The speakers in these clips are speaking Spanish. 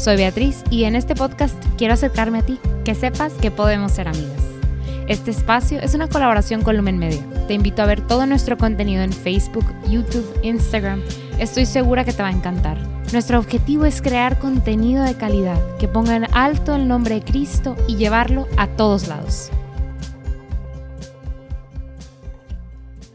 Soy Beatriz y en este podcast quiero acercarme a ti, que sepas que podemos ser amigas. Este espacio es una colaboración con Lumen Media. Te invito a ver todo nuestro contenido en Facebook, YouTube, Instagram. Estoy segura que te va a encantar. Nuestro objetivo es crear contenido de calidad que ponga en alto el nombre de Cristo y llevarlo a todos lados.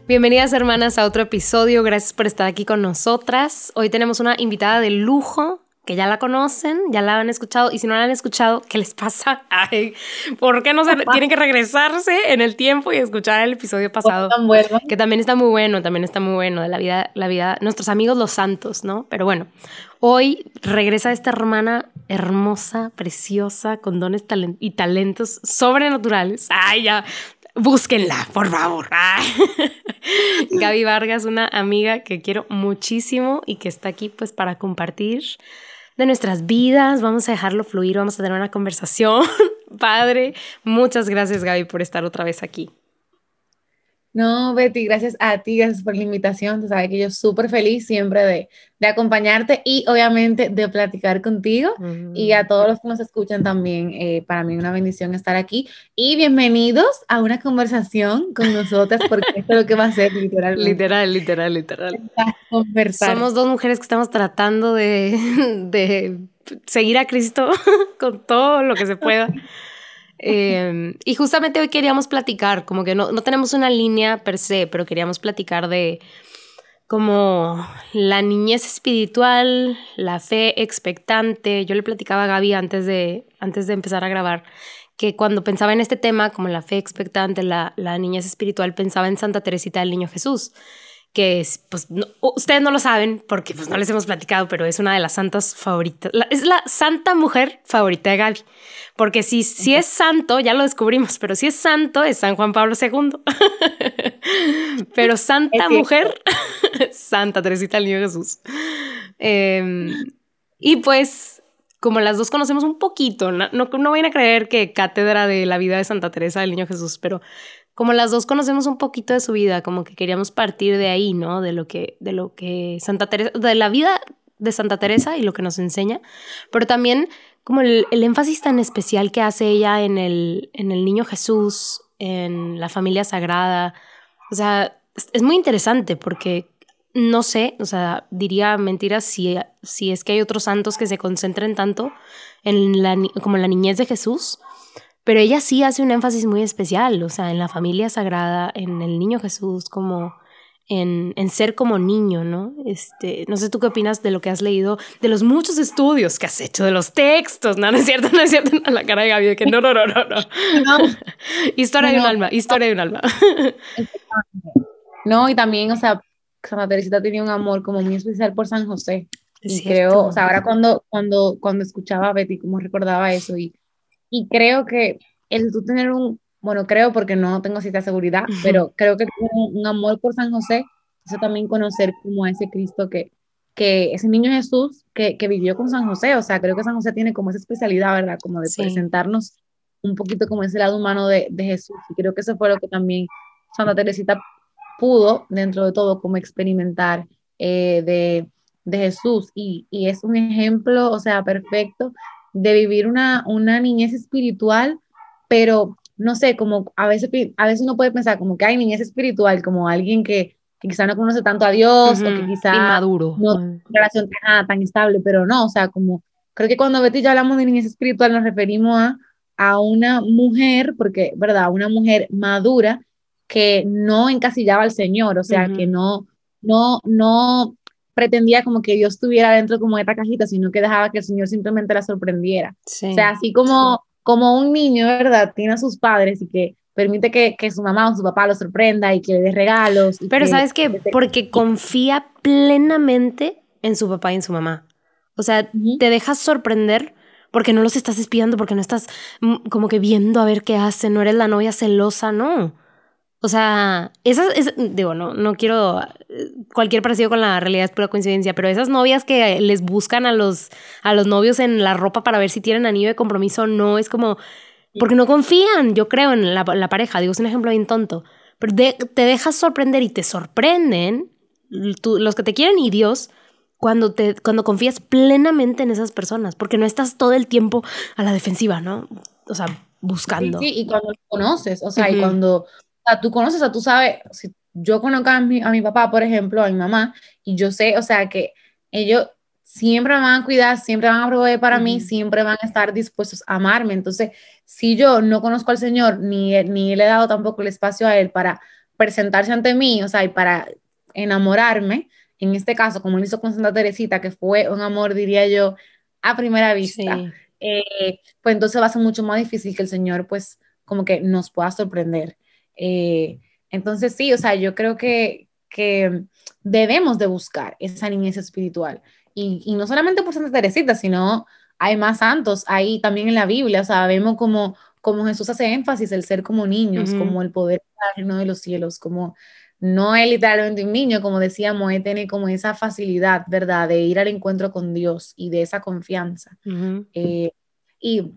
Bienvenidas hermanas a otro episodio, gracias por estar aquí con nosotras. Hoy tenemos una invitada de lujo, que ya la conocen, ya la han escuchado, y si no la han escuchado, ¿qué les pasa? Ay, ¿por qué no se tienen que regresarse en el tiempo y escuchar el episodio pasado? Que también está muy bueno, también está muy bueno, de la vida, la vida, nuestros amigos los santos, ¿no? Pero bueno, hoy regresa esta hermana hermosa, preciosa, con dones y talentos sobrenaturales. Ay, ya, búsquenla, por favor. Gaby Vargas, una amiga que quiero muchísimo y que está aquí pues para compartir de nuestras vidas. Vamos a dejarlo fluir, vamos a tener una conversación. Padre, muchas gracias Gaby por estar otra vez aquí. No, Betty, gracias a ti, gracias por la invitación. Tú sabes que yo súper feliz siempre de, de, acompañarte y obviamente de platicar contigo y a todos los que nos escuchan también. Eh, para mí una bendición estar aquí y bienvenidos a una conversación con nosotras porque esto es lo que va a ser literalmente. Literal, literal, literal. Somos dos mujeres que estamos tratando de, de seguir a Cristo con todo lo que se pueda. Em, y justamente hoy queríamos platicar, como que no, no tenemos una línea per se, pero queríamos platicar de como la niñez espiritual, la fe expectante. Yo le platicaba a Gaby antes de, antes de empezar a grabar que cuando pensaba en este tema, como la fe expectante, la, la niñez espiritual, pensaba en Santa Teresita del Niño Jesús que es, pues, ustedes no lo saben porque pues no les hemos platicado, pero es una de las santas favoritas, es la santa mujer favorita de Gaby, porque si, si es santo, ya lo descubrimos, pero si es santo es San Juan Pablo II, pero santa mujer, Santa Teresita del Niño Jesús. Em, y pues, como las dos conocemos un poquito, no, no, no vayan a creer que cátedra de la vida de Santa Teresa del Niño Jesús, pero como las dos conocemos un poquito de su vida, como que queríamos partir de ahí, ¿no? De lo que, de lo que Santa Teresa, de la vida de Santa Teresa y lo que nos enseña, pero también como el, énfasis tan especial que hace ella en el, en el niño Jesús, en la familia sagrada. O sea, es, muy interesante porque no sé, o sea, diría mentiras si, si es que hay otros santos que se concentren tanto en la, como en la niñez de Jesús pero ella sí hace un énfasis muy especial, o sea, en la familia sagrada, en el niño Jesús, como en, en, ser como niño, ¿no? Este, no sé tú qué opinas de lo que has leído, de los muchos estudios que has hecho, de los textos, no, no es cierto, no es cierto, la cara de Gaby, de que no, no, no, no, no. historia de un alma, historia de un alma. no, y también, o sea, Santa Teresita tenía un amor como muy especial por San José. Y creo, o sea, ahora cuando, cuando, cuando escuchaba a Betty, como recordaba eso, y y creo que el tú tener un, bueno, creo porque no tengo cierta seguridad, pero creo que un, un, amor por San José, eso también conocer como ese Cristo que, que ese niño Jesús que, que, vivió con San José, o sea, creo que San José tiene como esa especialidad, ¿verdad? Como de presentarnos un poquito como ese lado humano de, de, Jesús. Y creo que eso fue lo que también Santa Teresita pudo, dentro de todo, como experimentar eh, de, de, Jesús. Y, y, es un ejemplo, o sea, perfecto de vivir una, una niñez espiritual, pero no sé, como a veces, a veces uno puede pensar como que hay niñez espiritual, como alguien que, que quizá no conoce tanto a Dios o que quizá Inmaduro. no tiene una relación tan, tan estable, pero no, o sea, como creo que cuando Betty ya hablamos de niñez espiritual nos referimos a, a una mujer, porque, ¿verdad? Una mujer madura que no encasillaba al Señor, o sea, que no, no, no pretendía como que Dios estuviera dentro como de esta cajita, sino que dejaba que el Señor simplemente la sorprendiera. O sea, así como, como un niño, ¿verdad? Tiene a sus padres y que permite que, que su mamá o su papá lo sorprenda y que le dé regalos. Pero ¿sabes qué? Porque confía plenamente en su papá y en su mamá. O sea, te dejas sorprender porque no los estás espiando, porque no estás mm, como que viendo a ver qué hacen, no eres la novia celosa, no. O sea, esas, digo, no, no quiero, cualquier parecido con la realidad es pura coincidencia, pero esas novias que les buscan a los, a los novios en la ropa para ver si tienen anillo de compromiso, no, es como, porque no confían, yo creo, en la, pareja, digo, es un ejemplo bien tonto, pero te dejas sorprender y te sorprenden los que te quieren y Dios cuando, te, cuando confías plenamente en esas personas, porque no estás todo el tiempo a la defensiva, ¿no? O sea, buscando. Sí, y cuando conoces, o sea, y cuando sea, tú conoces, o sea, tú sabes, si yo conozco a mi, a mi papá, por ejemplo, a mi mamá, y yo sé, o sea, que ellos siempre me van a cuidar, siempre van a proveer para mí, siempre van a estar dispuestos a amarme. Entonces, si yo no conozco al Señor, ni, ni le he dado tampoco el espacio a Él para presentarse ante mí, o sea, y para enamorarme, en este caso, como lo hizo con Santa Teresita, que fue un amor, diría yo, a primera vista, eh, pues entonces va a ser mucho más difícil que el Señor, pues, como que nos pueda sorprender. Eh, entonces, sí, o sea, yo creo que, que debemos de buscar esa niñez espiritual. Y, y, no solamente por Santa Teresita, sino hay más santos ahí también en la Biblia, o sea, vemos como, como Jesús hace énfasis el ser como niños, como el poder de los cielos, como no es literalmente un niño, como decíamos, él tiene como esa facilidad, ¿verdad?, de ir al encuentro con Dios y de esa confianza. Eh, y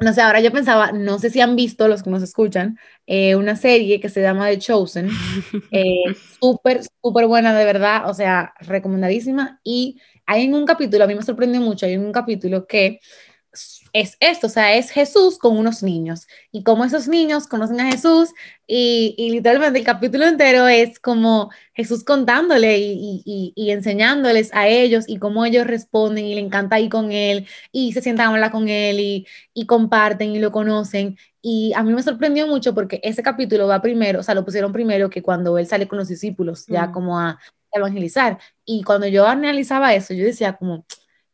no sé, ahora yo pensaba, no sé si han visto los que nos escuchan, eh, una serie que se llama The Chosen, eh, súper, súper buena de verdad, o sea, recomendadísima. Y hay en un capítulo, a mí me sorprendió mucho, hay en un capítulo que es esto, o sea, es Jesús con unos niños y como esos niños conocen a Jesús y, literalmente el capítulo entero es como Jesús contándole y, enseñándoles a ellos y cómo ellos responden y le encanta ir con él y se sientan a hablar con él y, comparten y lo conocen. Y a mí me sorprendió mucho porque ese capítulo va primero, o sea, lo pusieron primero que cuando él sale con los discípulos ya mm. como a evangelizar. Y cuando yo analizaba eso, yo decía como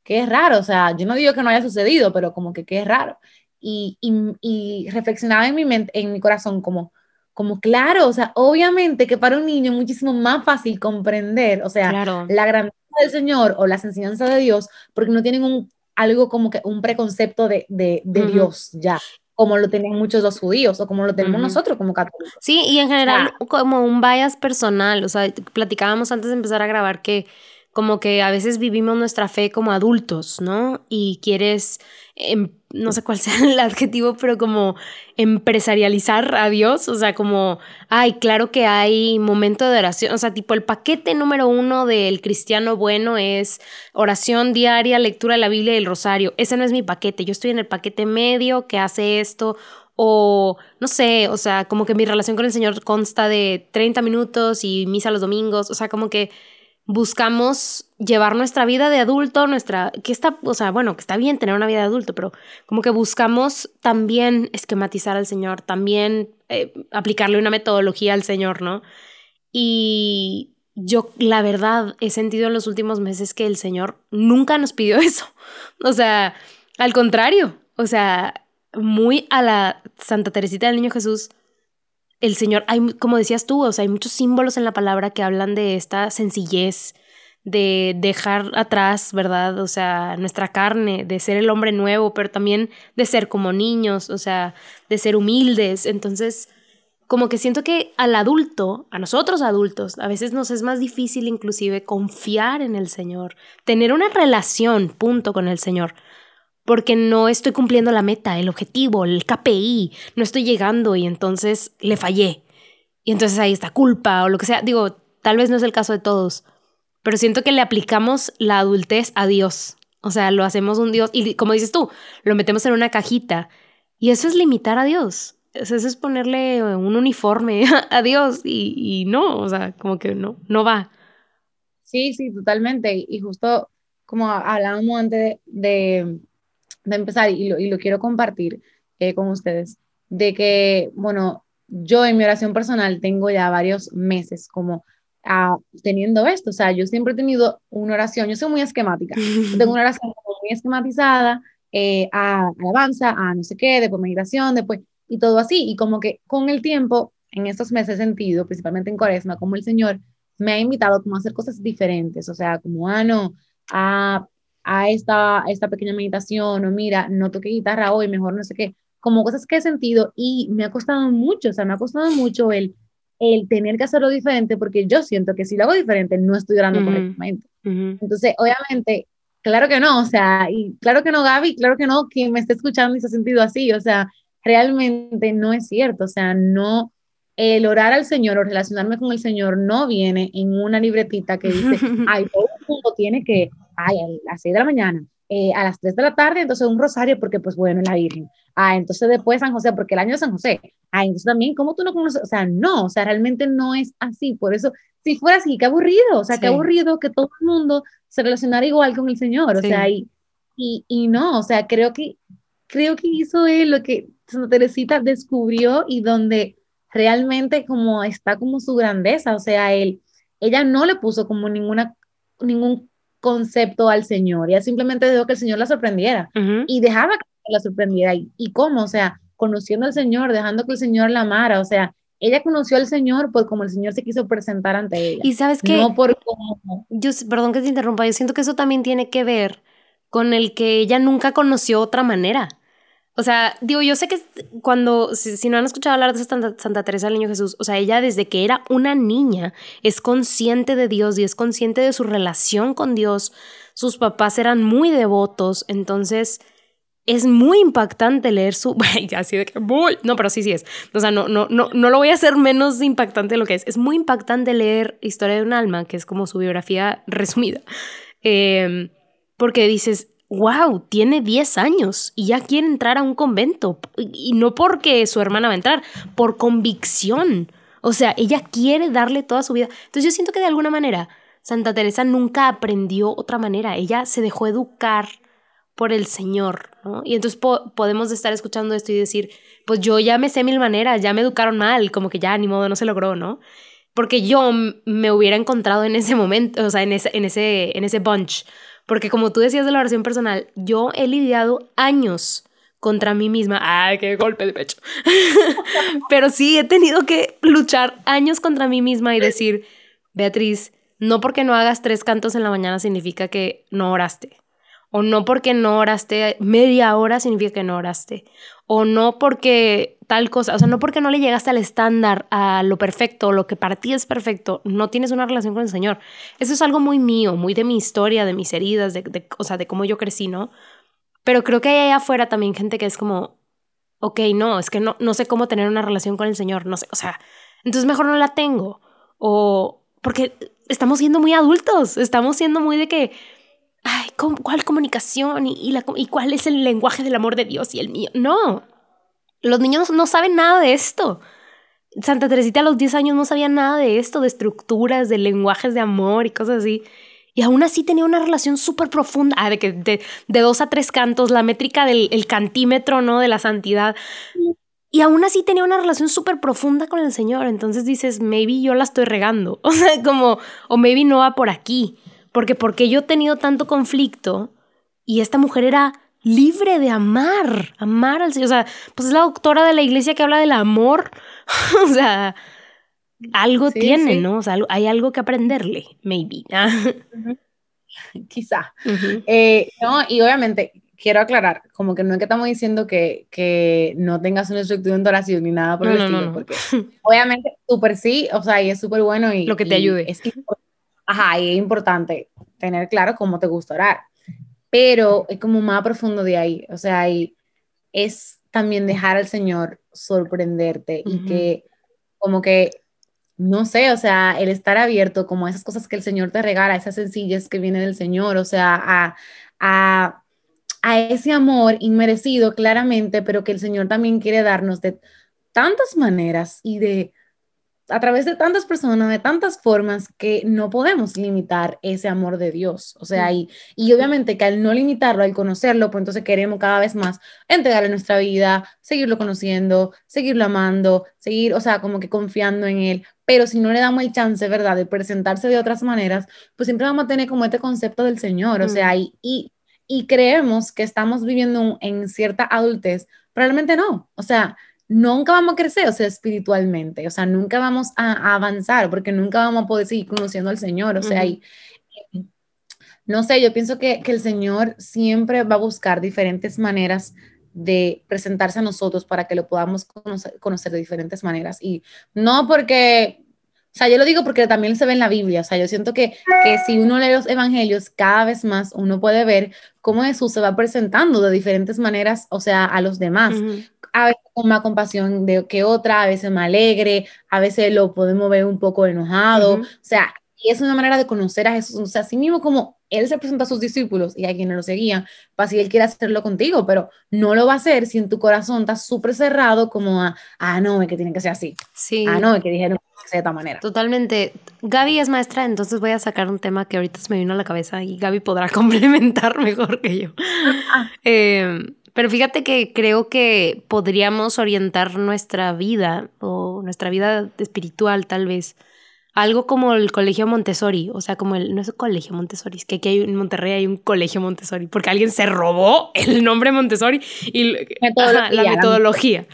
qué raro, o sea, yo no digo que no haya sucedido, pero como que qué raro. Y, y, reflexionaba en mi mente, en mi corazón como, como claro, o sea, obviamente que para un niño es muchísimo más fácil comprender, o sea, la grandeza del Señor o las enseñanzas de Dios, porque no tienen un, algo como que un preconcepto de, de, de Dios ya como lo tienen muchos los judíos o como lo tenemos nosotros como católicos. Sí, y en general como un bias personal, o sea, platicábamos antes de empezar a grabar que como que a veces vivimos nuestra fe como adultos, ¿no? Y quieres, em, no sé cuál sea el adjetivo, pero como empresarializar a Dios, o sea, como, ay, claro que hay momento de oración, o sea, tipo el paquete número uno del cristiano bueno es oración diaria, lectura de la Biblia y el rosario. Ese no es mi paquete, yo estoy en el paquete medio que hace esto, o no sé, o sea, como que mi relación con el Señor consta de 30 minutos y misa los domingos, o sea, como que buscamos llevar nuestra vida de adulto, nuestra, que está, o sea, bueno, que está bien tener una vida de adulto, pero como que buscamos también esquematizar al Señor, también eh, aplicarle una metodología al Señor, ¿no? Y yo, la verdad, he sentido en los últimos meses que el Señor nunca nos pidió eso. O sea, al contrario, o sea, muy a la Santa Teresita del Niño Jesús, el Señor, hay, como decías tú, o sea, hay muchos símbolos en la palabra que hablan de esta sencillez, de dejar atrás, ¿verdad? O sea, nuestra carne, de ser el hombre nuevo, pero también de ser como niños, o sea, de ser humildes. Entonces, como que siento que al adulto, a nosotros adultos, a veces nos es más difícil inclusive confiar en el Señor, tener una relación, punto, con el Señor porque no estoy cumpliendo la meta, el objetivo, el KPI, no estoy llegando y entonces le fallé. Y entonces ahí está culpa o lo que sea. Digo, tal vez no es el caso de todos, pero siento que le aplicamos la adultez a Dios. O sea, lo hacemos un Dios y como dices tú, lo metemos en una cajita y eso es limitar a Dios. Eso es ponerle un uniforme a Dios y, no, o sea, como que no, no va. Sí, sí, totalmente. Y justo como hablábamos antes de empezar, y lo, y lo quiero compartir eh, con ustedes, de que, bueno, yo en mi oración personal tengo ya varios meses como ah, teniendo esto, o sea, yo siempre he tenido una oración, yo soy muy esquemática, tengo una oración muy esquematizada, eh, a alabanza, a no sé qué, después meditación, después, y todo así, y como que con el tiempo, en estos meses he sentido, principalmente en Cuaresma, como el Señor me ha invitado como a hacer cosas diferentes, o sea, como, ah, no, a a esta, esta pequeña meditación, o mira, no toqué guitarra hoy, mejor no sé qué, como cosas que he sentido y me ha costado mucho, o sea, me ha costado mucho el, el tener que hacerlo diferente porque yo siento que si lo hago diferente no estoy orando correctamente. Entonces, obviamente, claro que no, o sea, y claro que no, Gaby, claro que no, quien me esté escuchando y se ha sentido así, o sea, realmente no es cierto, o sea, no, el orar al Señor o relacionarme con el Señor no viene en una libretita que dice, ay, todo el mundo tiene que, ay, a las 6 de la mañana, eh, a las 3 de la tarde, entonces un rosario, porque pues bueno, la Virgen. Ah, entonces después San José, porque el año de San José. Ah, entonces también, ¿cómo tú no conoces? O sea, no, o sea, realmente no es así. Por eso, si fuera así, qué aburrido, o sea, qué aburrido que todo el mundo se relacionara igual con el Señor, o sea, y, y, y no, o sea, creo que, creo que hizo él lo que Santa Teresita descubrió y donde realmente como está como su grandeza, o sea, él, ella no le puso como ninguna, ningún concepto al Señor, ella simplemente dejó que el Señor la sorprendiera y dejaba que la sorprendiera. ¿Y, ¿Y cómo? O sea, conociendo al Señor, dejando que el Señor la amara, o sea, ella conoció al Señor por como el Señor se quiso presentar ante ella. Y sabes que... No por Yo, perdón que te interrumpa, yo siento que eso también tiene que ver con el que ella nunca conoció otra manera. O sea, digo, yo sé que cuando, si, no han escuchado hablar de Santa, Santa, Teresa del Niño Jesús, o sea, ella desde que era una niña es consciente de Dios y es consciente de su relación con Dios. Sus papás eran muy devotos, entonces es muy impactante leer su... Así de que muy... No, pero sí, sí es. O sea, no, no, no, no lo voy a hacer menos impactante de lo que es. Es muy impactante leer Historia de un alma, que es como su biografía resumida. Em, porque dices, wow, tiene 10 años y ya quiere entrar a un convento. Y no porque su hermana va a entrar, por convicción. O sea, ella quiere darle toda su vida. Entonces yo siento que de alguna manera Santa Teresa nunca aprendió otra manera. Ella se dejó educar por el Señor, ¿no? Y entonces podemos estar escuchando esto y decir, pues yo ya me sé mil maneras, ya me educaron mal, como que ya ni modo no se logró, ¿no? Porque yo me hubiera encontrado en ese momento, o sea, en ese, en ese, en ese bunch porque como tú decías de la oración personal, yo he lidiado años contra mí misma. ¡Ay, qué golpe de pecho! Pero sí, he tenido que luchar años contra mí misma y decir, Beatriz, no porque no hagas tres cantos en la mañana significa que no oraste. O no porque no oraste media hora significa que no oraste. O no porque tal cosa, o sea, no porque no le llegaste al estándar, a lo perfecto, lo que para ti es perfecto, no tienes una relación con el Señor. Eso es algo muy mío, muy de mi historia, de mis heridas, de, o sea, de cómo yo crecí, ¿no? Pero creo que hay allá afuera también gente que es como, ok, no, es que no, no sé cómo tener una relación con el Señor, no sé, o sea, entonces mejor no la tengo. O porque estamos siendo muy adultos, estamos siendo muy de que ay, ¿cuál comunicación? ¿Y, la, ¿Y cuál es el lenguaje del amor de Dios y el mío? No, los niños no saben nada de esto. Santa Teresita a los 10 años no sabía nada de esto, de estructuras, de lenguajes de amor y cosas así. Y aún así tenía una relación súper profunda, ah, de, que de, dos a tres cantos, la métrica del el cantímetro, ¿no? De la santidad. Y aún así tenía una relación súper profunda con el Señor. Entonces dices, maybe yo la estoy regando. O sea, como, o maybe no va por aquí. Porque porque yo he tenido tanto conflicto y esta mujer era libre de amar, amar al Señor. O sea, pues es la doctora de la iglesia que habla del amor. o sea, algo tiene, ¿no? O sea, hay algo que aprenderle, maybe. Quizá. Eh, no, y obviamente quiero aclarar, como que no es que estamos diciendo que, que no tengas una estructura de oración ni nada por el estilo, porque obviamente súper sí, o sea, y es súper bueno y... Lo que te ayude. Es Ajá, y es importante tener claro cómo te gusta orar, pero es como más profundo de ahí, o sea, ahí es también dejar al Señor sorprenderte y que como que, no sé, o sea, el estar abierto como a esas cosas que el Señor te regala, esas sencillas que vienen del Señor, o sea, a, a, a ese amor inmerecido claramente, pero que el Señor también quiere darnos de tantas maneras y de a través de tantas personas, de tantas formas, que no podemos limitar ese amor de Dios. O sea, y, y obviamente que al no limitarlo, al conocerlo, pues entonces queremos cada vez más entregarle nuestra vida, seguirlo conociendo, seguirlo amando, seguir, o sea, como que confiando en Él. Pero si no le damos el chance, ¿verdad?, de presentarse de otras maneras, pues siempre vamos a tener como este concepto del Señor. O sea, y, y, y creemos que estamos viviendo en cierta adultez, probablemente no. O sea, nunca vamos a crecer, o sea, espiritualmente, o sea, nunca vamos a, avanzar porque nunca vamos a poder seguir conociendo al Señor, o sea, y, no sé, yo pienso que, que el Señor siempre va a buscar diferentes maneras de presentarse a nosotros para que lo podamos conocer, conocer, de diferentes maneras. Y no porque, o sea, yo lo digo porque también se ve en la Biblia, o sea, yo siento que, que si uno lee los evangelios, cada vez más uno puede ver cómo Jesús se va presentando de diferentes maneras, o sea, a los demás. A veces con más compasión de que otra, a veces más alegre, a veces lo podemos ver un poco enojado, o sea, y es una manera de conocer a Jesús, o sea, así mismo como Él se presenta a sus discípulos y a quienes lo seguían, para si Él quiere hacerlo contigo, pero no lo va a hacer si en tu corazón está súper cerrado como a, ah, no, es que tiene que ser así. Sí. Ah, no, es que dijeron que sea de esta manera. Totalmente. Gaby es maestra, entonces voy a sacar un tema que ahorita se me vino a la cabeza y Gaby podrá complementar mejor que yo. eh, pero fíjate que creo que podríamos orientar nuestra vida o nuestra vida espiritual tal vez algo como el colegio Montessori, o sea, como el, no es el colegio Montessori, es que aquí hay, en Monterrey hay un colegio Montessori, porque alguien se robó el nombre Montessori y la metodología.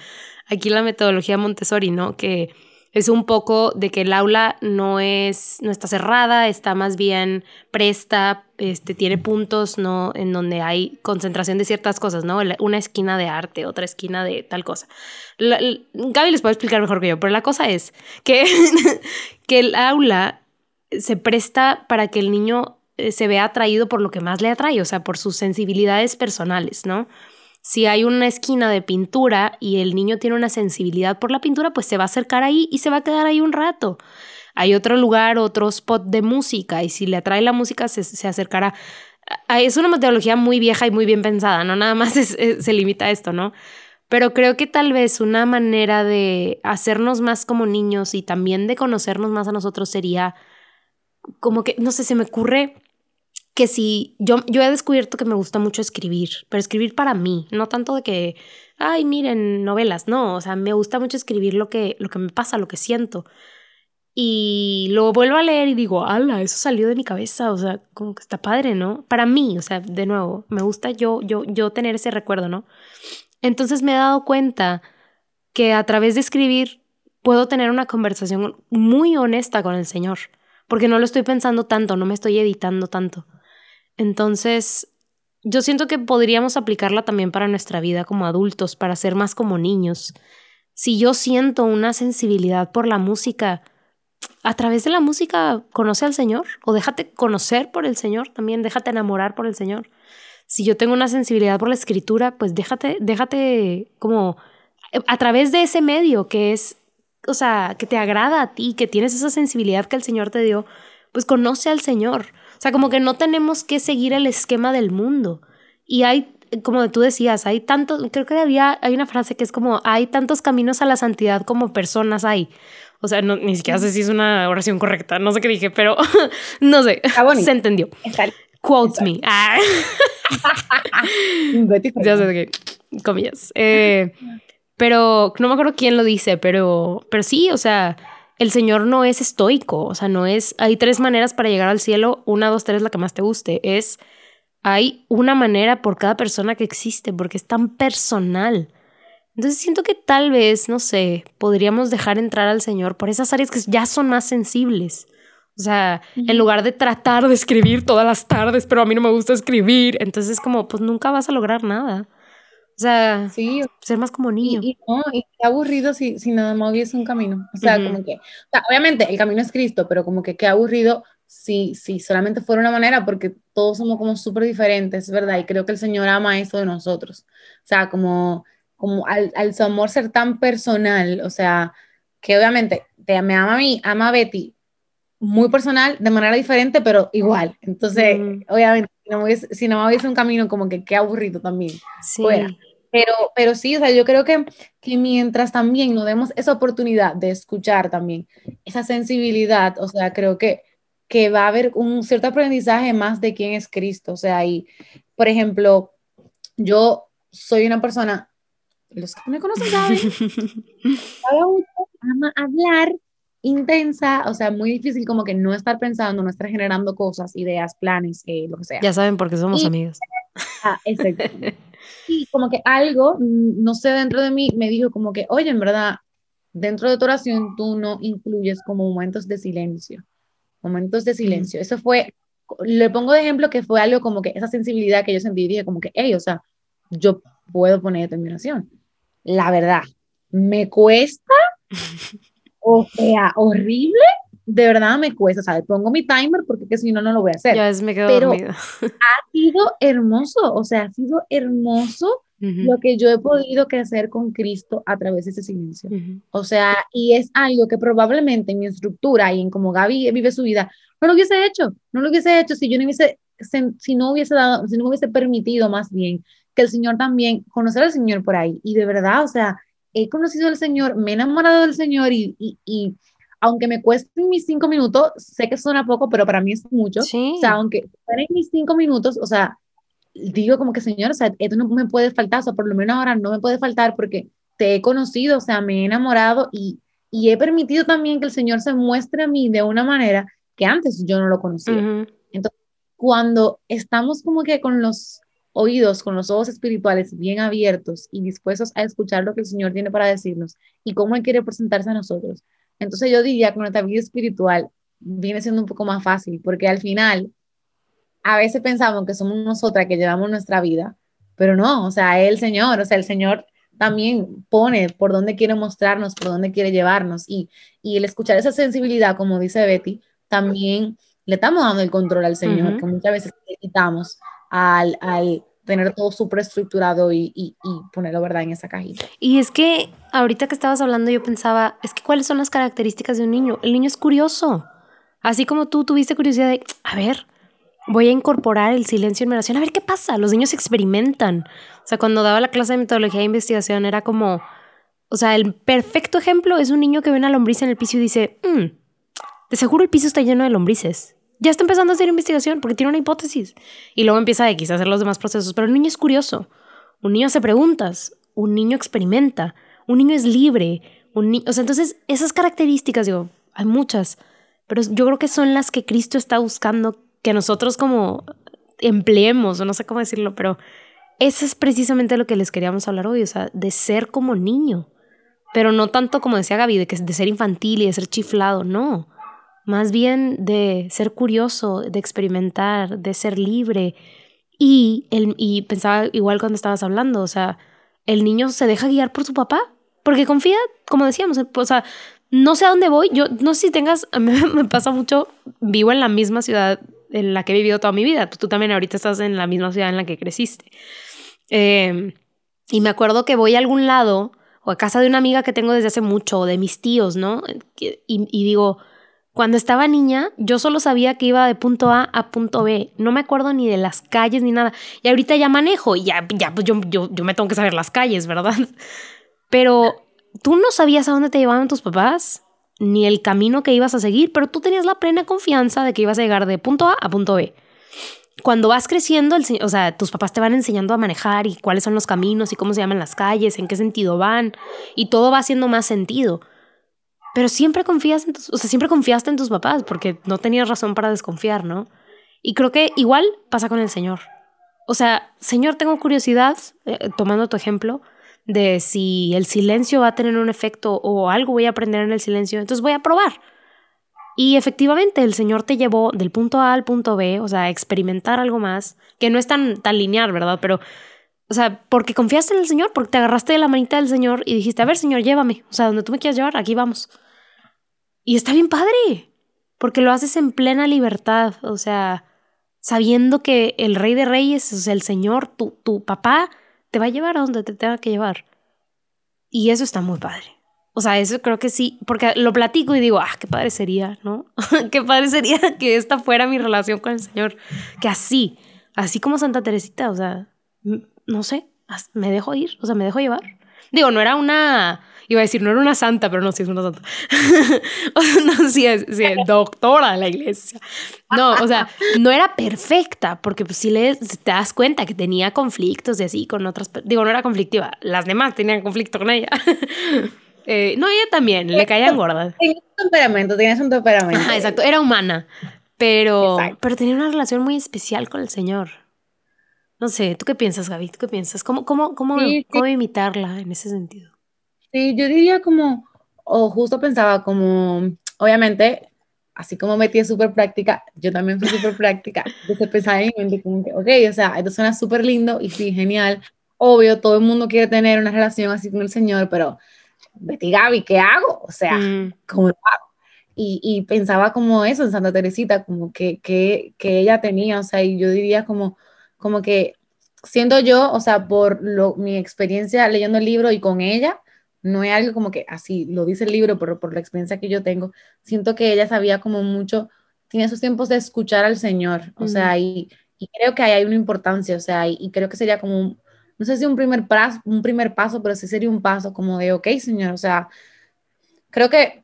Aquí la metodología Montessori, ¿no? Que es un poco de que el aula no es no está cerrada, está más bien presta, este tiene puntos no en donde hay concentración de ciertas cosas, ¿no? Una esquina de arte, otra esquina de tal cosa. Gaby les puede explicar mejor que yo, pero la cosa es que que el aula se presta para que el niño eh, se vea atraído por lo que más le atrae, o sea, por sus sensibilidades personales, ¿no? Si hay una esquina de pintura y el niño tiene una sensibilidad por la pintura, pues se va a acercar ahí y se va a quedar ahí un rato. Hay otro lugar, otro spot de música y si le atrae la música se, acercará. Es una metodología muy vieja y muy bien pensada, no nada más se limita a esto, ¿no? Pero creo que tal vez una manera de hacernos más como niños y también de conocernos más a nosotros sería como que, no sé, se me ocurre que si yo, yo he descubierto que me gusta mucho escribir, pero escribir para mí, no tanto de que, ay, miren, novelas, no, o sea, me gusta mucho escribir lo que, lo que me pasa, lo que siento. Y lo vuelvo a leer y digo, ala, eso salió de mi cabeza, o sea, como que está padre, ¿no? Para mí, o sea, de nuevo, me gusta yo, yo, yo tener ese recuerdo, ¿no? Entonces me he dado cuenta que a través de escribir puedo tener una conversación muy honesta con el Señor, porque no lo estoy pensando tanto, no me estoy editando tanto. Entonces, yo siento que podríamos aplicarla también para nuestra vida como adultos, para ser más como niños. Si yo siento una sensibilidad por la música, a través de la música conoce al Señor o déjate conocer por el Señor también, déjate enamorar por el Señor. Si yo tengo una sensibilidad por la escritura, pues déjate, déjate como a través de ese medio que es, o sea, que te agrada a ti, que tienes esa sensibilidad que el Señor te dio, pues conoce al Señor. O sea, como que no tenemos que seguir el esquema del mundo. Y hay, como tú decías, hay tantos, creo que había, hay una frase que es como, hay tantos caminos a la santidad como personas hay. O sea, no, ni siquiera sé si es una oración correcta, no sé qué dije, pero no sé, se entendió. Quote me. Ah. ya sé comillas. Eh, pero no me acuerdo quién lo dice, pero, pero sí, o sea, el Señor no es estoico, o sea, no es, hay tres maneras para llegar al cielo, una, dos, tres, la que más te guste, es, hay una manera por cada persona que existe, porque es tan personal. Entonces siento que tal vez, no sé, podríamos dejar entrar al Señor por esas áreas que ya son más sensibles. O sea, en lugar de tratar de escribir todas las tardes, pero a mí no me gusta escribir, entonces es como, pues nunca vas a lograr nada. O sea, sí. ser más como niño. Y, no, y qué aburrido si, si nada más hubiese un camino. O sea, como que, o sea, obviamente el camino es Cristo, pero como que qué aburrido si, si solamente fuera una manera, porque todos somos como súper diferentes, ¿verdad? Y creo que el Señor ama eso de nosotros. O sea, como, como al, al su amor ser tan personal, o sea, que obviamente te, me ama a mí, ama a Betty, muy personal, de manera diferente, pero igual. Entonces, obviamente, si no, hubiese, si no hubiese un camino como que qué aburrido también. Sí. Fuera. Pero, pero sí, o sea, yo creo que, que mientras también nos demos esa oportunidad de escuchar también esa sensibilidad, o sea, creo que, que va a haber un cierto aprendizaje más de quién es Cristo. O sea, y, por ejemplo, yo soy una persona, los que me conocen saben, ama hablar, intensa, o sea, muy difícil como que no estar pensando, no estar generando cosas, ideas, planes, eh, lo que sea. Ya saben por qué somos amigos. Ah, exacto. Y como que algo, mm, no sé, dentro de mí me dijo como que, oye, en verdad, dentro de tu oración tú no incluyes como momentos de silencio, momentos de silencio. Eso fue le pongo de ejemplo que fue algo como que esa sensibilidad que yo sentí, dije como que, hey, o sea, yo puedo poner determinación. La verdad, me cuesta, o sea, horrible, de verdad me cuesta, o sea, pongo mi timer porque que si no, no lo voy a hacer. Ya me quedo Pero ha sido hermoso, o sea, ha sido hermoso lo que yo he podido crecer con Cristo a través de ese silencio. O sea, y es algo que probablemente en mi estructura y en cómo Gaby vive su vida, no lo hubiese hecho, no lo hubiese hecho si yo no hubiese, si no hubiese dado, si no hubiese permitido más bien que el Señor también, conocer al Señor por ahí. Y de verdad, o sea, he conocido al Señor, me he enamorado del Señor y, y, y aunque me cuesten mis cinco minutos, sé que suena poco, pero para mí es mucho. O sea, aunque fueran mis cinco minutos, o sea, digo como que, Señor, o sea, esto no me puede faltar, o sea, por lo menos ahora no me puede faltar porque te he conocido, o sea, me he enamorado y, y he permitido también que el Señor se muestre a mí de una manera que antes yo no lo conocía. Entonces, cuando estamos como que con los oídos, con los ojos espirituales bien abiertos y dispuestos a escuchar lo que el Señor tiene para decirnos y cómo Él quiere presentarse a nosotros, entonces yo diría que nuestra vida espiritual viene siendo un poco más fácil, porque al final a veces pensamos que somos nosotras que llevamos nuestra vida, pero no, o sea, el Señor, o sea, el Señor también pone por dónde quiere mostrarnos, por dónde quiere llevarnos. Y, y el escuchar esa sensibilidad, como dice Betty, también le estamos dando el control al Señor, que muchas veces le quitamos al, al tener todo súper estructurado y, y, y, ponerlo, ¿verdad?, en esa cajita. Y es que ahorita que estabas hablando yo pensaba, es que cuáles son las características de un niño. El niño es curioso. Así como tú tuviste curiosidad de, a ver, voy a incorporar el silencio en mi oración, a ver qué pasa. Los niños experimentan. O sea, cuando daba la clase de metodología de investigación era como, o sea, el perfecto ejemplo es un niño que ve una lombriz en el piso y dice, mm, de seguro el piso está lleno de lombrices. Ya está empezando a hacer investigación porque tiene una hipótesis. Y luego empieza a X hacer los demás procesos. Pero el niño es curioso. Un niño hace preguntas. Un niño experimenta. Un niño es libre. Un o sea, entonces esas características, digo, hay muchas. Pero yo creo que son las que Cristo está buscando que nosotros como empleemos, o no sé cómo decirlo, pero eso es precisamente lo que les queríamos hablar hoy, o sea, de ser como niño. Pero no tanto como decía Gaby, de, que, de ser infantil y de ser chiflado, no. Más bien de ser curioso, de experimentar, de ser libre. Y, el, y pensaba igual cuando estabas hablando, o sea, el niño se deja guiar por su papá, porque confía, como decíamos, o sea, no sé a dónde voy, yo no sé si tengas, mí me pasa mucho, vivo en la misma ciudad en la que he vivido toda mi vida. Tú, también ahorita estás en la misma ciudad en la que creciste. Em, y me acuerdo que voy a algún lado o a casa de una amiga que tengo desde hace mucho, o de mis tíos, ¿no? Y, y, digo, cuando estaba niña, yo solo sabía que iba de punto A a punto B. No me acuerdo ni de las calles ni nada. Y ahorita ya manejo y ya, ya pues yo, yo, yo me tengo que saber las calles, ¿verdad? Pero tú no sabías a dónde te llevaban tus papás ni el camino que ibas a seguir, pero tú tenías la plena confianza de que ibas a llegar de punto A a punto B. Cuando vas creciendo, o sea, tus papás te van enseñando a manejar y cuáles son los caminos y cómo se llaman las calles, en qué sentido van, y todo va haciendo más sentido. Pero siempre confías en tus, o sea, siempre confiaste en tus papás porque no tenías razón para desconfiar, ¿no? Y creo que igual pasa con el Señor. O sea, Señor, tengo curiosidad, eh, tomando tu ejemplo, de si el silencio va a tener un efecto o algo voy a aprender en el silencio, entonces voy a probar. Y efectivamente el Señor te llevó del punto A al punto B, o sea, a experimentar algo más, que no es tan, tan lineal, ¿verdad? Pero, o sea, porque confiaste en el Señor, porque te agarraste de la manita del Señor y dijiste, a ver, Señor, llévame, o sea, donde tú me quieras llevar, aquí vamos. Y está bien padre, porque lo haces en plena libertad, o sea, sabiendo que el Rey de Reyes, o sea, el Señor, tu, tu papá, te va a llevar a donde te tenga que llevar. Y eso está muy padre. O sea, eso creo que sí, porque lo platico y digo, ah, qué padre sería, ¿no? qué padre sería que esta fuera mi relación con el Señor. Que así, así como Santa Teresita, o sea, no sé, me dejo ir, o sea, me dejo llevar. Digo, no era una Iba a decir, no era una santa, pero no, sí es una santa. no, sí es, sí es, doctora de la iglesia. No, o sea, no era perfecta, porque pues sí le, te das cuenta que tenía conflictos y así con otras... Digo, no era conflictiva, las demás tenían conflicto con ella. Eh, no, ella también, le caían gordas. Tienes un temperamento, tienes un temperamento. Ajá, exacto, era humana, pero, pero tenía una relación muy especial con el Señor. No sé, ¿tú qué piensas, Gaby? ¿Tú qué piensas? ¿Cómo, cómo, cómo, cómo imitarla en ese sentido? Sí, yo diría como, o justo pensaba como, obviamente, así como metí es súper práctica, yo también soy súper práctica. Entonces pensaba en mi mente como que, ok, o sea, esto suena súper lindo y sí, genial. Obvio, todo el mundo quiere tener una relación así con el Señor, pero Betty Gaby, ¿qué hago? O sea, mm. ¿cómo lo hago? Y, y, pensaba como eso en Santa Teresita, como que, que, que, ella tenía, o sea, y yo diría como, como que siendo yo, o sea, por lo, mi experiencia leyendo el libro y con ella, no es algo como que así lo dice el libro, pero por la experiencia que yo tengo, siento que ella sabía como mucho, tiene esos tiempos de escuchar al Señor, o sea, y, y, creo que ahí hay una importancia, o sea, y, y creo que sería como un, no sé si un primer, paso, un primer paso, pero sí sería un paso como de, ok, Señor, o sea, creo que,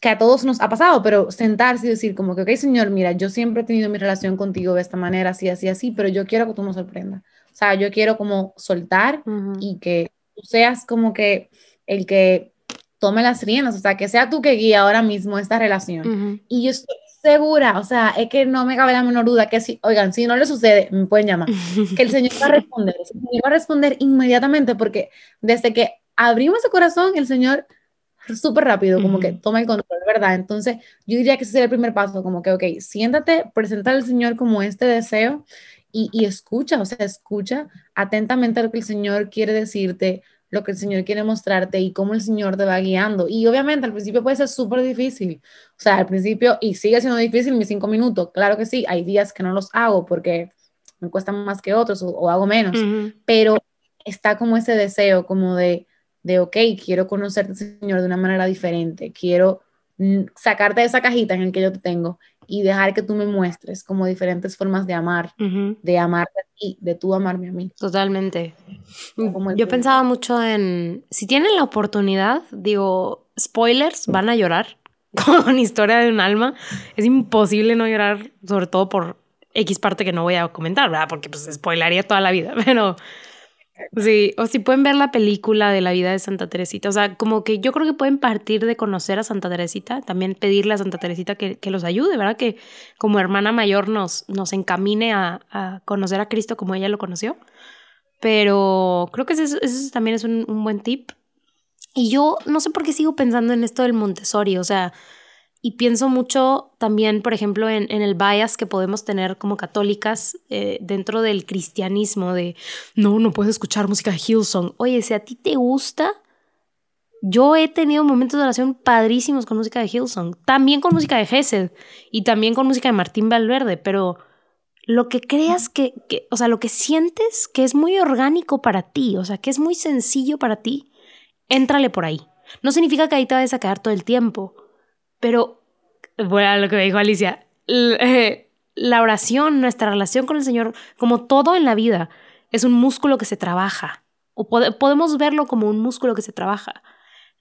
que a todos nos ha pasado, pero sentarse y decir como que, ok, Señor, mira, yo siempre he tenido mi relación contigo de esta manera, así, así, así, pero yo quiero que tú me sorprendas. O sea, yo quiero como soltar y que tú seas como que el que tome las riendas, o sea, que sea tú que guía ahora mismo esta relación. Y yo estoy segura, o sea, es que no me cabe la menor duda que si, oigan, si no le sucede, me pueden llamar, que el Señor va a responder, el Señor va a responder inmediatamente porque desde que abrimos ese corazón, el Señor súper rápido, como que toma el control, ¿verdad? Entonces, yo diría que ese sería el primer paso, como que, ok, siéntate, presenta al Señor como este deseo y, y escucha, o sea, escucha atentamente lo que el Señor quiere decirte, lo que el Señor quiere mostrarte y cómo el Señor te va guiando. Y obviamente al principio puede ser súper difícil. O sea, al principio, y sigue siendo difícil mis cinco minutos. Claro que sí, hay días que no los hago porque me cuestan más que otros o, hago menos. Pero está como ese deseo como de, de, ok, quiero conocerte, Señor, de una manera diferente. Quiero sacarte de esa cajita en el que yo te tengo y dejar que tú me muestres como diferentes formas de amar, de amarte a ti, de tú amarme a mí. Totalmente. Yo pensaba mucho en, si tienen la oportunidad, digo, spoilers, van a llorar con historia de un alma. Es imposible no llorar, sobre todo por X parte que no voy a comentar, ¿verdad? Porque pues spoilaría toda la vida, pero Sí, o si pueden ver la película de la vida de Santa Teresita, o sea, como que yo creo que pueden partir de conocer a Santa Teresita, también pedirle a Santa Teresita que, que los ayude, ¿verdad? Que como hermana mayor nos, nos encamine a, a, conocer a Cristo como ella lo conoció. Pero creo que eso, eso también es un, un buen tip. Y yo no sé por qué sigo pensando en esto del Montessori, o sea, y pienso mucho también, por ejemplo, en, el bias que podemos tener como católicas eh, dentro del cristianismo, de no, no puedes escuchar música de Hillsong. Oye, si a ti te gusta, yo he tenido momentos de oración padrísimos con música de Hillsong, también con música de Gesed y también con música de Martín Valverde, pero lo que creas que, que, o sea, lo que sientes que es muy orgánico para ti, o sea, que es muy sencillo para ti, éntrale por ahí. No significa que ahí te vayas a quedar todo el tiempo pero, bueno, lo que me dijo Alicia, eh, la oración, nuestra relación con el Señor, como todo en la vida, es un músculo que se trabaja. O podemos verlo como un músculo que se trabaja.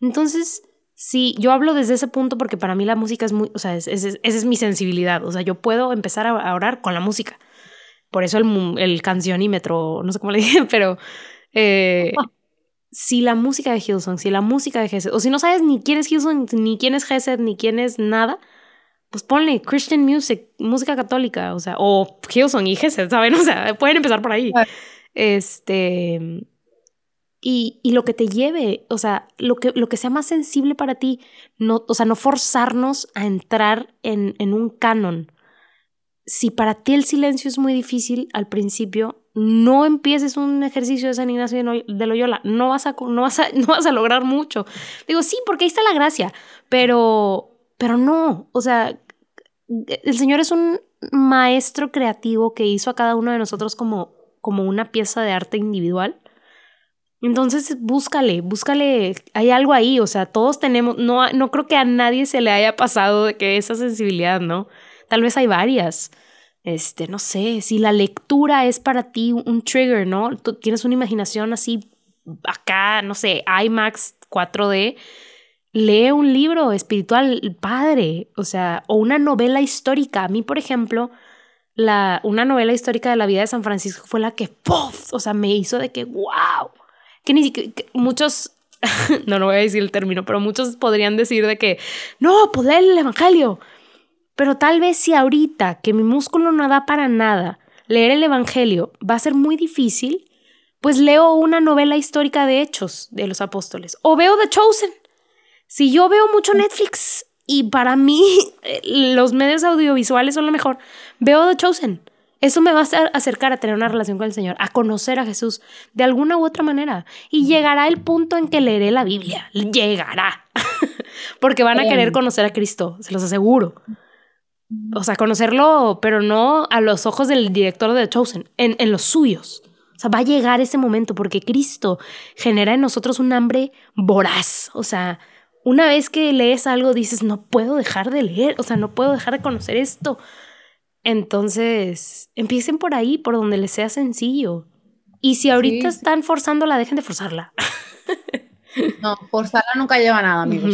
Entonces, sí, yo hablo desde ese punto porque para mí la música es muy, o sea, esa es, mi sensibilidad. O sea, yo puedo empezar a orar con la música. Por eso el, el cancionímetro, no sé cómo le dije, pero eh, si la música de Hillsong, si la música de Gesed, o si no sabes ni quién es Hillsong, ni quién es Gesed, ni quién es nada, pues ponle Christian music, música católica, o sea, o Hillsong y Gesed, ¿saben? O sea, pueden empezar por ahí. Este. Y, y, lo que te lleve, o sea, lo que, lo que sea más sensible para ti, no, o sea, no forzarnos a entrar en, en un canon. Si para ti el silencio es muy difícil al principio, no empieces un ejercicio de San Ignacio de Loyola, no vas a, no vas a, no vas a lograr mucho. Digo, sí, porque ahí está la gracia, pero, pero no, o sea, el Señor es un maestro creativo que hizo a cada uno de nosotros como, como una pieza de arte individual. Entonces, búscale, búscale, hay algo ahí, o sea, todos tenemos, no, no creo que a nadie se le haya pasado de que esa sensibilidad, ¿no? Tal vez hay varias este, no sé, si la lectura es para ti un trigger, ¿no? Tú tienes una imaginación así acá, no sé, IMAX 4D, lee un libro espiritual padre, o sea, o una novela histórica. A mí, por ejemplo, la, una novela histórica de la vida de San Francisco fue la que, ¡puff! O sea, me hizo de que, wow. Que ni siquiera, muchos, no, no voy a decir el término, pero muchos podrían decir de que, no, pues lee el Evangelio. Pero tal vez si ahorita que mi músculo no da para nada, leer el Evangelio va a ser muy difícil, pues leo una novela histórica de hechos de los apóstoles o veo The Chosen. Si yo veo mucho Netflix Y para mí, los medios audiovisuales son lo mejor. Veo The Chosen. Eso me va a acercar a tener una relación con el Señor, a conocer a Jesús de alguna u otra manera. Y llegará el punto en que leeré la Biblia. Llegará. Porque van a querer conocer a Cristo, se los aseguro. O sea, conocerlo, pero no a los ojos del director de The Chosen, en, en los suyos. O sea, va a llegar ese momento porque Cristo genera en nosotros un hambre voraz. O sea, una vez que lees algo dices, no puedo dejar de leer, o sea, no puedo dejar de conocer esto. Entonces, empiecen por ahí, por donde les sea sencillo. Y si ahorita están forzándola, dejen de forzarla. No, forzarla nunca lleva nada, amigos.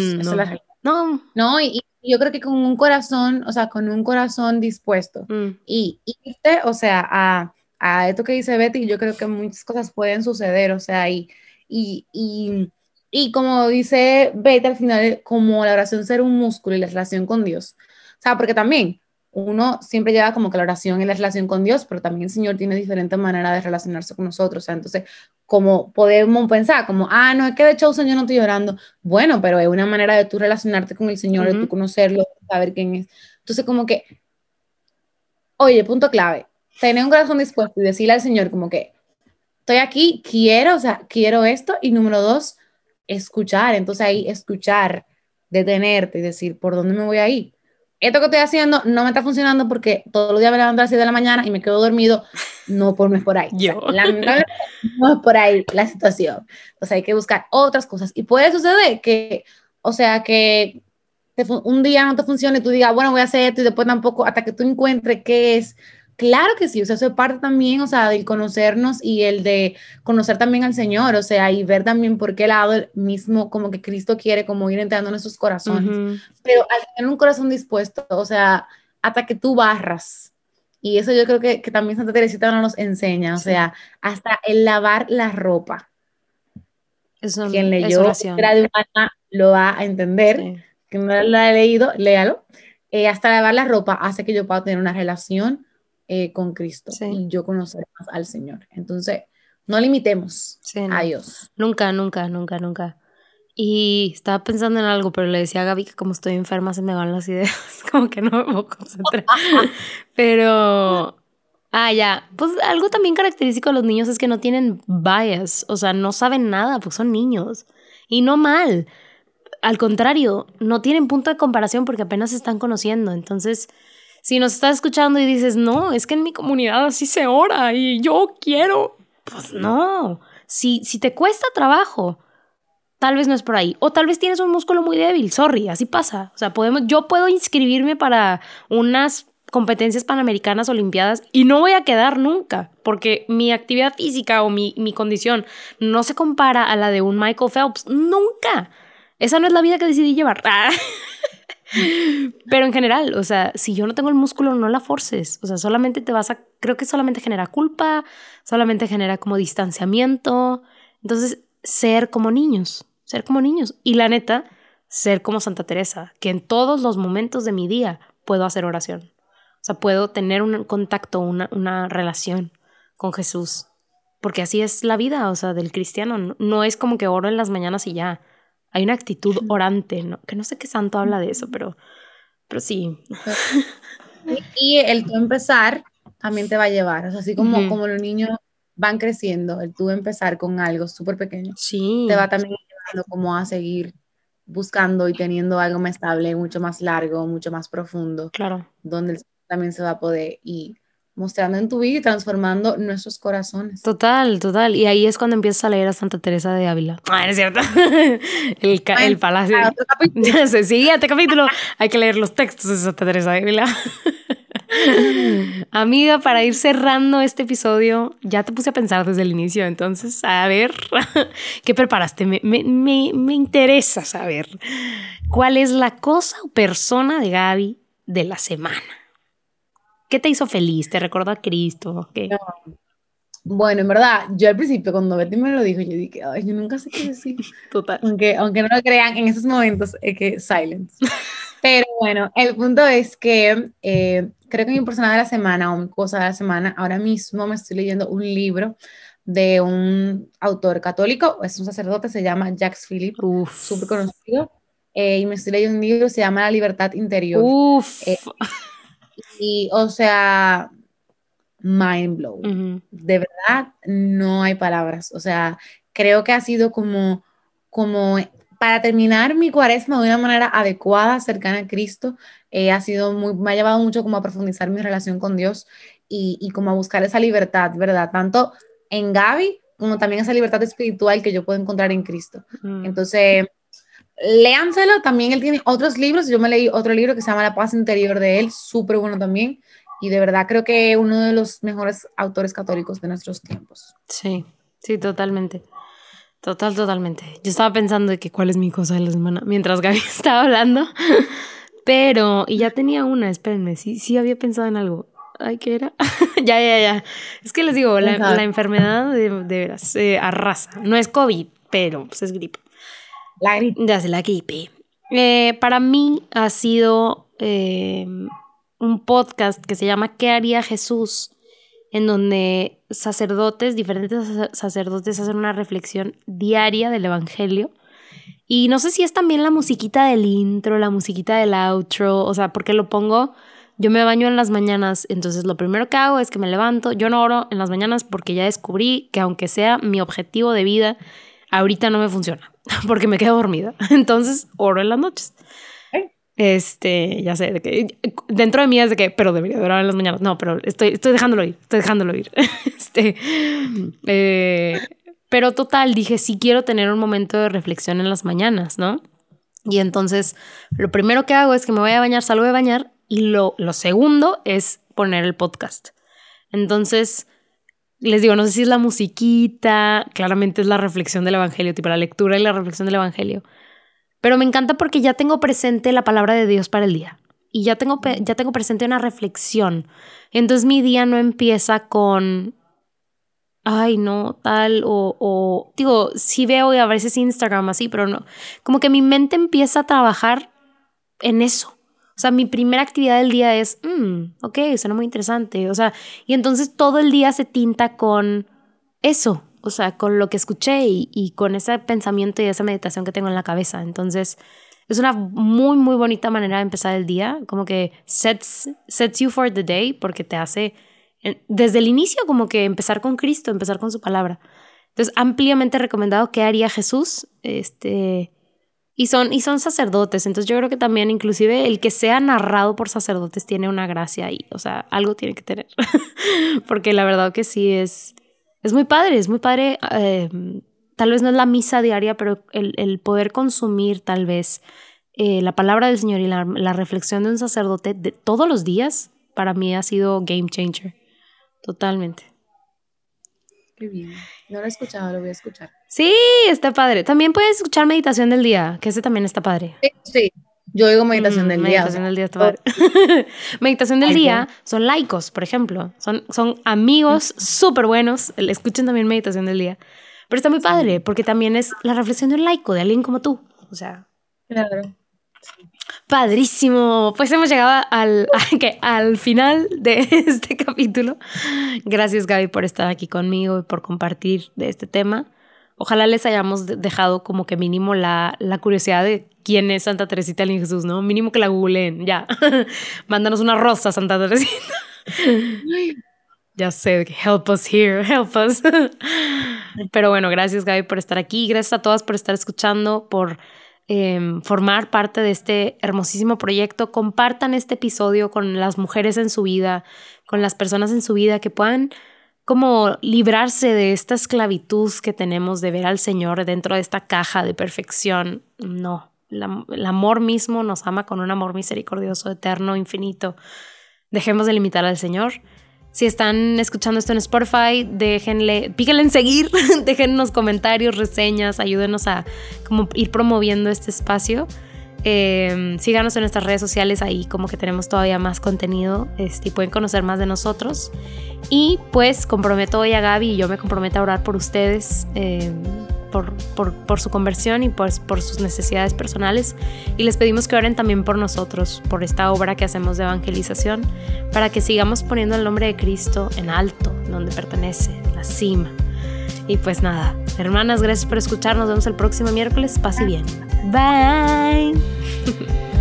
no. no. y, yo creo que con un corazón, o sea, con un corazón dispuesto mm. y irte, o sea, a, a, esto que dice Betty, yo creo que muchas cosas pueden suceder, o sea, y, y, y, y como dice Betty al final, como la oración ser un músculo y la relación con Dios. O sea, porque también uno siempre lleva como que la oración y la relación con Dios, pero también el Señor tiene diferentes maneras de relacionarse con nosotros. O sea, entonces, como podemos pensar, como, ah, no, es que de hecho, Señor no estoy llorando. Bueno, pero es una manera de tú relacionarte con el Señor, de tú conocerlo, saber quién es. Entonces, como que, oye, punto clave, tener un corazón dispuesto y decirle al Señor, como que, estoy aquí, quiero, o sea, quiero esto. Y número dos, escuchar. Entonces, ahí, escuchar, detenerte y decir, ¿por dónde me voy a ir? Esto que estoy haciendo no me está funcionando porque todos los días me levanto a las 6 de la mañana y me quedo dormido, no por, no es por ahí. Yo. no es por ahí la situación. O sea, hay que buscar otras cosas. Y puede suceder que, o sea, que un día no te funcione y tú digas, bueno, voy a hacer esto y después tampoco, hasta que tú encuentres qué es Claro que sí, o sea, eso es parte también, o sea, del conocernos y el de conocer también al Señor, o sea, y ver también por qué lado mismo como que Cristo quiere como ir entrando en nuestros corazones. Pero al tener un corazón dispuesto, o sea, hasta que tú barras, y eso yo creo que, que también Santa Teresita nos enseña, o sea, hasta el lavar la ropa. Eso, Quien leyó era de humana lo va a entender. que no lo ha leído, léalo. Eh, hasta lavar la ropa hace que yo pueda tener una relación eh, con Cristo y yo conocer más al Señor. Entonces, no limitemos a Dios. Nunca, nunca, nunca, nunca. Y estaba pensando en algo, pero le decía a Gaby que como estoy enferma se me van las ideas, como que no me puedo concentrar. pero, ah, ya, pues algo también característico de los niños es que no tienen bias, o sea, no saben nada, pues son niños. Y no mal. Al contrario, no tienen punto de comparación porque apenas se están conociendo. Entonces, si nos estás escuchando y dices, no, es que en mi comunidad así se ora y yo quiero, pues no. Si, si te cuesta trabajo, tal vez no es por ahí. O tal vez tienes un músculo muy débil, sorry, así pasa. O sea, podemos, yo puedo inscribirme para unas competencias panamericanas olimpiadas y no voy a quedar nunca, porque mi actividad física o mi, mi condición no se compara a la de un Michael Phelps, nunca. Esa no es la vida que decidí llevar. Pero en general, o sea, si yo no tengo el músculo, no la forces. O sea, solamente te vas a, creo que solamente genera culpa, solamente genera como distanciamiento. Entonces, ser como niños, ser como niños. Y la neta, ser como Santa Teresa, que en todos los momentos de mi día puedo hacer oración. O sea, puedo tener un contacto, una, relación con Jesús. Porque así es la vida, o sea, del cristiano. No es como que oro en las mañanas y ya. Hay una actitud orante, ¿no? que no sé qué santo habla de eso, pero, pero sí. Y, el tú empezar también te va a llevar, o sea, así como, como los niños van creciendo, el tú empezar con algo súper pequeño, sí. te va también llevando como a seguir buscando y teniendo algo más estable, mucho más largo, mucho más profundo. Claro. Donde también se va a poder ir mostrando en tu vida y transformando nuestros corazones. Total, total. Y ahí es cuando empiezas a leer a Santa Teresa de Ávila. Ah, es cierto. el, el palacio. Se sigue este capítulo. Hay que leer los textos de Santa Teresa de Ávila. Amiga, para ir cerrando este episodio, ya te puse a pensar desde el inicio, entonces, a ver, ¿qué preparaste? Me, me, me, me interesa saber cuál es la cosa o persona de Gaby de la semana. ¿Qué te hizo feliz? ¿Te recordó a Cristo? Bueno, en verdad, yo al principio cuando Betty me lo dijo, yo dije, ay, yo nunca sé qué decir. Total. Aunque, aunque no lo crean, en esos momentos es que silence. Pero bueno, el punto es que eh, creo que mi persona de la semana o mi cosa de la semana, ahora mismo me estoy leyendo un libro de un autor católico, es un sacerdote, se llama Jacques Philippe, súper conocido. eh, y me estoy leyendo un libro, se llama La libertad interior. Uf. Eh, y, o sea, mind blow. De verdad, no hay palabras. O sea, creo que ha sido como, como para terminar mi cuaresma de una manera adecuada, cercana a Cristo. Eh, ha sido muy, me ha llevado mucho como a profundizar mi relación con Dios y, y como a buscar esa libertad, ¿verdad? Tanto en Gaby como también esa libertad espiritual que yo puedo encontrar en Cristo. Entonces, léanselo, también él tiene otros libros, yo me leí otro libro que se llama La paz interior de él, súper bueno también, y de verdad creo que uno de los mejores autores católicos de nuestros tiempos. Sí, sí, totalmente. Total, totalmente. Yo estaba pensando de que cuál es mi cosa de la semana mientras Gaby estaba hablando, pero, y ya tenía una, espérenme, sí, sí había pensado en algo. Ay, ¿qué era? ya, ya, ya. Es que les digo, la, la enfermedad de, de veras eh, arrasa. No es COVID, pero pues, es gripe. La gripe. La gripe. Eh, para mí ha sido eh, un podcast que se llama ¿Qué haría Jesús? En donde sacerdotes, diferentes sacerdotes hacen una reflexión diaria del Evangelio. Y no sé si es también la musiquita del intro, la musiquita del outro, o sea, porque lo pongo, yo me baño en las mañanas, entonces lo primero que hago es que me levanto, yo no oro en las mañanas porque ya descubrí que aunque sea mi objetivo de vida, ahorita no me funciona. porque me quedo dormida. Entonces oro en las noches. Este, ya sé, de que dentro de mí es de que, pero debería orar en las mañanas. No, pero estoy, estoy dejándolo ir, estoy dejándolo ir. este, eh, pero total, dije, sí quiero tener un momento de reflexión en las mañanas, ¿no? Y entonces, lo primero que hago es que me voy a bañar, salgo de bañar, y lo, lo segundo es poner el podcast. Entonces, les digo, no sé si es la musiquita, claramente es la reflexión del Evangelio, tipo la lectura y la reflexión del Evangelio. Pero me encanta porque ya tengo presente la palabra de Dios para el día. Y ya tengo, ya tengo presente una reflexión. Entonces mi día no empieza con, ay, no, tal, o, digo, sí veo a veces Instagram así, pero no. Como que mi mente empieza a trabajar en eso. O sea, mi primera actividad del día es, mmm, ok, suena muy interesante. O sea, y entonces todo el día se tinta con eso, o sea, con lo que escuché y, con ese pensamiento y esa meditación que tengo en la cabeza. Entonces, es una muy, muy bonita manera de empezar el día, como que sets, sets you for the day, porque te hace, desde el inicio, como que empezar con Cristo, empezar con su palabra. Entonces, ampliamente recomendado qué haría Jesús, este, y son, y son sacerdotes, entonces yo creo que también inclusive el que sea narrado por sacerdotes tiene una gracia ahí, o sea, algo tiene que tener, porque la verdad que sí es, es muy padre, es muy padre, eh, tal vez no es la misa diaria, pero el, poder consumir tal vez eh, la palabra del Señor y la, la reflexión de un sacerdote de todos los días, para mí ha sido game changer, totalmente. Qué bien. No lo he escuchado, lo voy a escuchar. Sí, está padre. También puedes escuchar Meditación del Día, que ese también está padre. Sí, yo oigo Meditación mm, del Día. Meditación del Día está padre. meditación del Día son laicos, por ejemplo. Son, son amigos súper buenos. Escuchen también Meditación del Día. Pero está muy padre, porque también es la reflexión de un laico, de alguien como tú. O sea. Claro. Padrísimo. Pues hemos llegado al, al final de este capítulo. Gracias Gaby por estar aquí conmigo y por compartir de este tema. Ojalá les hayamos dejado como que mínimo la, la curiosidad de quién es Santa Teresita del Jesús, ¿no? Mínimo que la googleen, ya. Mándanos una rosa, Santa Teresita. ya sé, help us here, help us. Pero bueno, gracias Gaby por estar aquí. Gracias a todas por estar escuchando, por Em, formar parte de este hermosísimo proyecto. Compartan este episodio con las mujeres en su vida, con las personas en su vida que puedan como librarse de esta esclavitud que tenemos de ver al Señor dentro de esta caja de perfección. No, el amor mismo nos ama con un amor misericordioso, eterno, infinito. Dejemos de limitar al Señor si están escuchando esto en Spotify, déjenle, píquenle en seguir, déjennos comentarios, reseñas, ayúdenos a como ir promoviendo este espacio. Eh, síganos en nuestras redes sociales, ahí como que tenemos todavía más contenido este, y pueden conocer más de nosotros. Y pues comprometo hoy a Gaby y yo me comprometo a orar por ustedes. Eh, por, su conversión y por, por sus necesidades personales. Y les pedimos que oren también por nosotros, por esta obra que hacemos de evangelización, para que sigamos poniendo el nombre de Cristo en alto, donde pertenece, en la cima. Y pues nada, hermanas, gracias por escucharnos. Nos vemos el próximo miércoles. Pase bien. Bye.